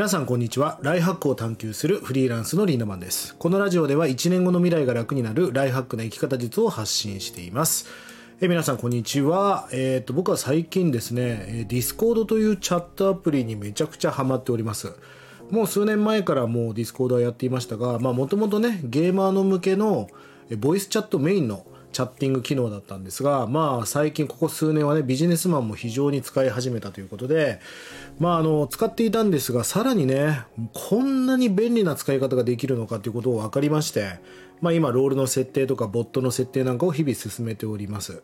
皆さんこんにちは。ライフハックを探求するフリーランスのリーダマンです。このラジオでは1年後の未来が楽になるライフハックな生き方術を発信しています。え皆さんこんにちは、えーと、僕は最近ですねディスコードというチャットアプリにめちゃくちゃハマっております。もう数年前からもうディスコードはやっていましたがまあもともとねゲーマーの向けのボイスチャットメインのチャッティング機能だったんですが、まあ最近ここ数年はね、ビジネスマンも非常に使い始めたということで、まああの、使っていたんですが、さらにね、こんなに便利な使い方ができるのかということを分かりまして、まあ今ロールの設定とかボットの設定なんかを日々進めております。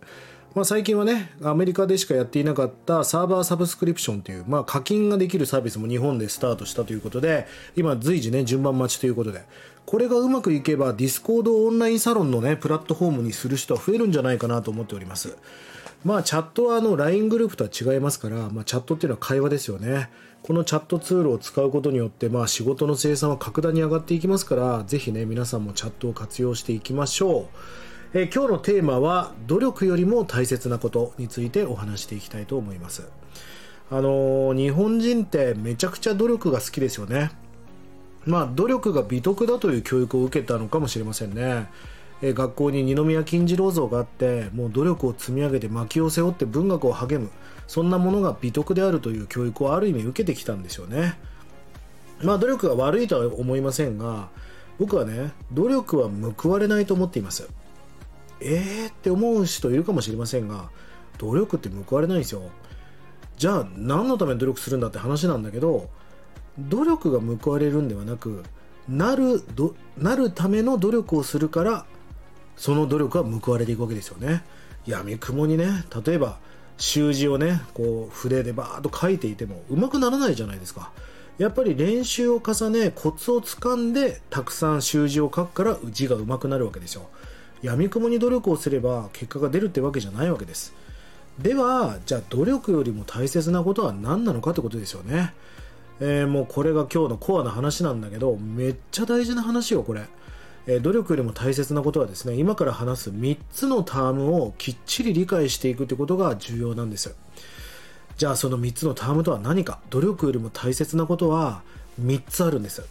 まあ、最近はね、アメリカでしかやっていなかったサーバーサブスクリプションという、まあ、課金ができるサービスも日本でスタートしたということで、今随時ね、順番待ちということで、これがうまくいけばディスコードオンラインサロンのね、プラットフォームにする人は増えるんじゃないかなと思っております。まあ、チャットはあの LINE グループとは違いますから、まあ、チャットっていうのは会話ですよね。このチャットツールを使うことによって、まあ、仕事の生産は格段に上がっていきますから、ぜひね、皆さんもチャットを活用していきましょう。え、今日のテーマは努力よりも大切なことについてお話していきたいと思います。あの、日本人ってめちゃくちゃ努力が好きですよね。まあ努力が美徳だという教育を受けたのかもしれませんね。え学校に二宮金次郎像があってもう努力を積み上げて薪を背負って文学を励むそんなものが美徳であるという教育をある意味受けてきたんですよね。まあ努力が悪いとは思いませんが僕はね努力は報われないと思っています。えーって思う人いるかもしれませんが努力って報われないんですよ。じゃあ何のために努力するんだって話なんだけど努力が報われるんではなくなるどなるための努力をするからその努力は報われていくわけですよね。闇雲にね例えば習字をねこう筆でバーッと書いていてもうまくならないじゃないですか。やっぱり練習を重ねコツをつかんでたくさん習字を書くから字が上手くなるわけですよ。闇雲に努力をすれば結果が出るってわけじゃないわけです。ではじゃあ努力よりも大切なことは何なのかってことですよね。えー、もうこれが今日のコアな話なんだけどめっちゃ大事な話よこれ、えー、努力よりも大切なことはですね今から話す3つのタームをきっちり理解していくってことが重要なんですじゃあその3つのタームとは何か。努力よりも大切なことは3つあるんです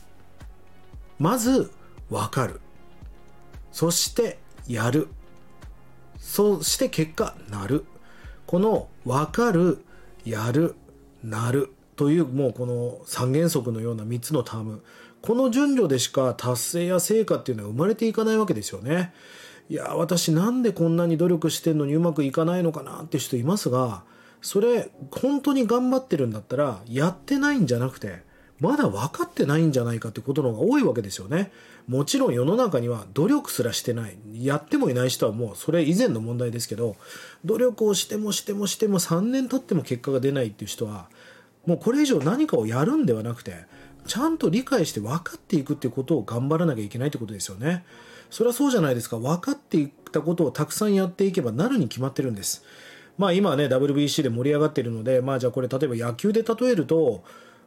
まず分かる。そしてやる。そして結果なる。この分かるやるなるというもうこの三原則のような3つのターム。この順序でしか達成や成果っていうのは生まれていかないわけですよね。いや私なんでこんなに努力してんのにうまくいかないのかなって人いますがそれ本当に頑張ってるんだったらやってないんじゃなくてまだ分かってないんじゃないかってことの方が多いわけですよね。もちろん世の中には努力すらしてない。やってもいない人はもうそれ以前の問題ですけど、努力をしてもしてもしても3年経っても結果が出ないっていう人は、もうこれ以上何かをやるんではなくて、ちゃんと理解して分かっていくっていうことを頑張らなきゃいけないってことですよね。それはそうじゃないですか。分かっていったことをたくさんやっていけばなるに決まってるんです。まあ今ね、WBC で盛り上がってるので、まあじゃあこれ例えば野球で例えると、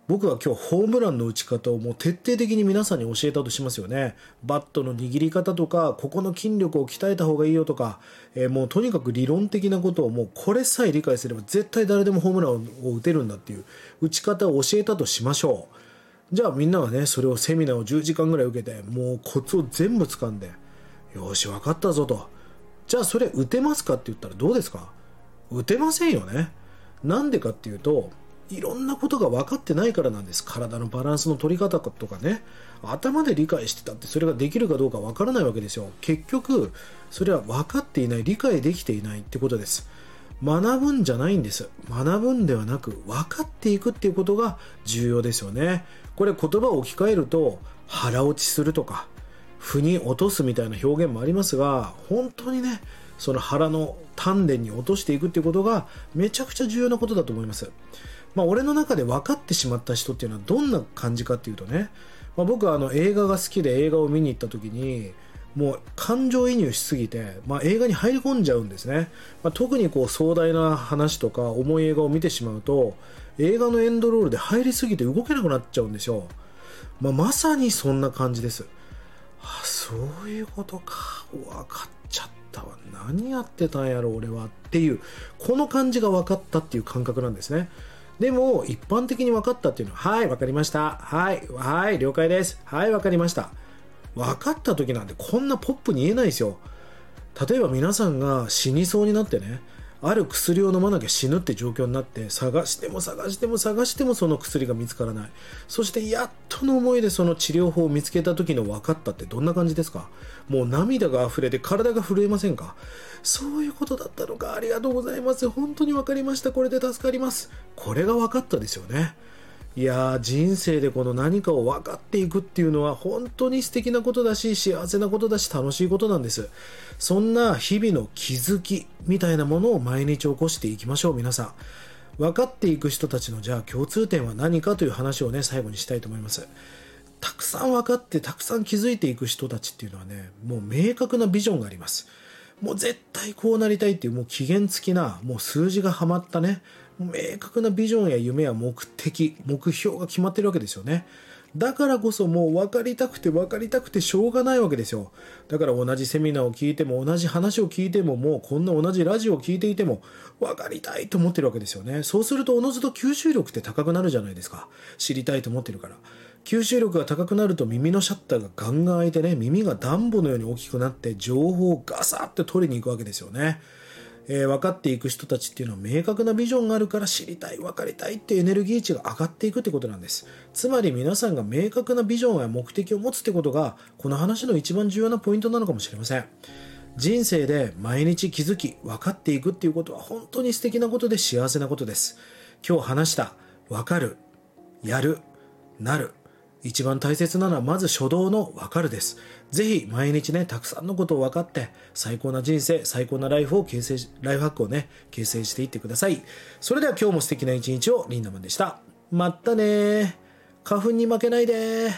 僕は今日ホームランの打ち方をもう徹底的に皆さんに教えたとしますよね。バットの握り方とか、ここの筋力を鍛えた方がいいよとか、えー、もうとにかく理論的なことをもうこれさえ理解すれば絶対誰でもホームランを打てるんだっていう打ち方を教えたとしましょう。じゃあみんながね、それをセミナーを10時間ぐらい受けて、もうコツを全部掴んで、よし、分かったぞと。じゃあそれ打てますかって言ったらどうですか？打てませんよね。なんでかっていうと、いろんなことが分かってないからなんです。体のバランスの取り方とかね。頭で理解してたってそれができるかどうか分からないわけですよ。結局それは分かっていない理解できていないってことです。学ぶんじゃないんです。学ぶんではなく分かっていくっていうことが重要ですよね。これ言葉を置き換えると腹落ちするとか腑に落とすみたいな表現もありますが本当にねその腹の丹田に落としていくっていうことがめちゃくちゃ重要なことだと思います。まあ、俺の中で分かってしまった人っていうのはどんな感じかっていうとね、まあ、僕はあの映画が好きで映画を見に行った時にもう感情移入しすぎて、まあ、映画に入り込んじゃうんですね、まあ、特にこう壮大な話とか重い映画を見てしまうと映画のエンドロールで入りすぎて動けなくなっちゃうんですよ、まあ、まさにそんな感じです。あそういうことか。分かった。何やってたんやろ俺はっていうこの感じが分かったっていう感覚なんですね。でも一般的に分かったっていうのははい分かりました。はいはい了解です。はい分かりました。分かった時なんてこんなポップに言えないですよ。例えば皆さんが死にそうになってねある薬を飲まなきゃ死ぬって状況になって探しても探しても探してもその薬が見つからない。そしてやっとの思いでその治療法を見つけた時の分かったってどんな感じですか？もう涙が溢れて体が震えませんか？そういうことだったのか。ありがとうございます。本当に分かりました。これで助かります。これが分かったですよね。いや人生でこの何かを分かっていくっていうのは本当に素敵なことだし幸せなことだし楽しいことなんです。そんな日々の気づきみたいなものを毎日起こしていきましょう皆さん。分かっていく人たちのじゃあ共通点は何かという話をね最後にしたいと思います。たくさん分かってたくさん気づいていく人たちっていうのはねもう明確なビジョンがあります。もう絶対こうなりたいっていうもう期限付きなもう数字がはまったね明確なビジョンや夢や目的目標が決まってるわけですよね。だからこそもう分かりたくて分かりたくてしょうがないわけですよ。だから同じセミナーを聞いても同じ話を聞いてももうこんな同じラジオを聞いていても分かりたいと思ってるわけですよね。そうするとおのずと吸収力って高くなるじゃないですか。知りたいと思ってるから。吸収力が高くなると耳のシャッターがガンガン開いてね耳がダンボのように大きくなって情報をガサッて取りに行くわけですよね。えー、分かっていく人たちっていうのは明確なビジョンがあるから知りたい分かりたいっていうエネルギー値が上がっていくってことなんです。つまり皆さんが明確なビジョンや目的を持つってことがこの話の一番重要なポイントなのかもしれません。人生で毎日気づき分かっていくっていうことは本当に素敵なことで幸せなことです。今日話した分かるやるなる。一番大切なのはまず初動のわかるです。ぜひ毎日ね、たくさんのことを分かって、最高な人生、最高なライフを形成し、ライフハックをね、形成していってください。それでは今日も素敵な一日をリンダマンでした。まったね花粉に負けないで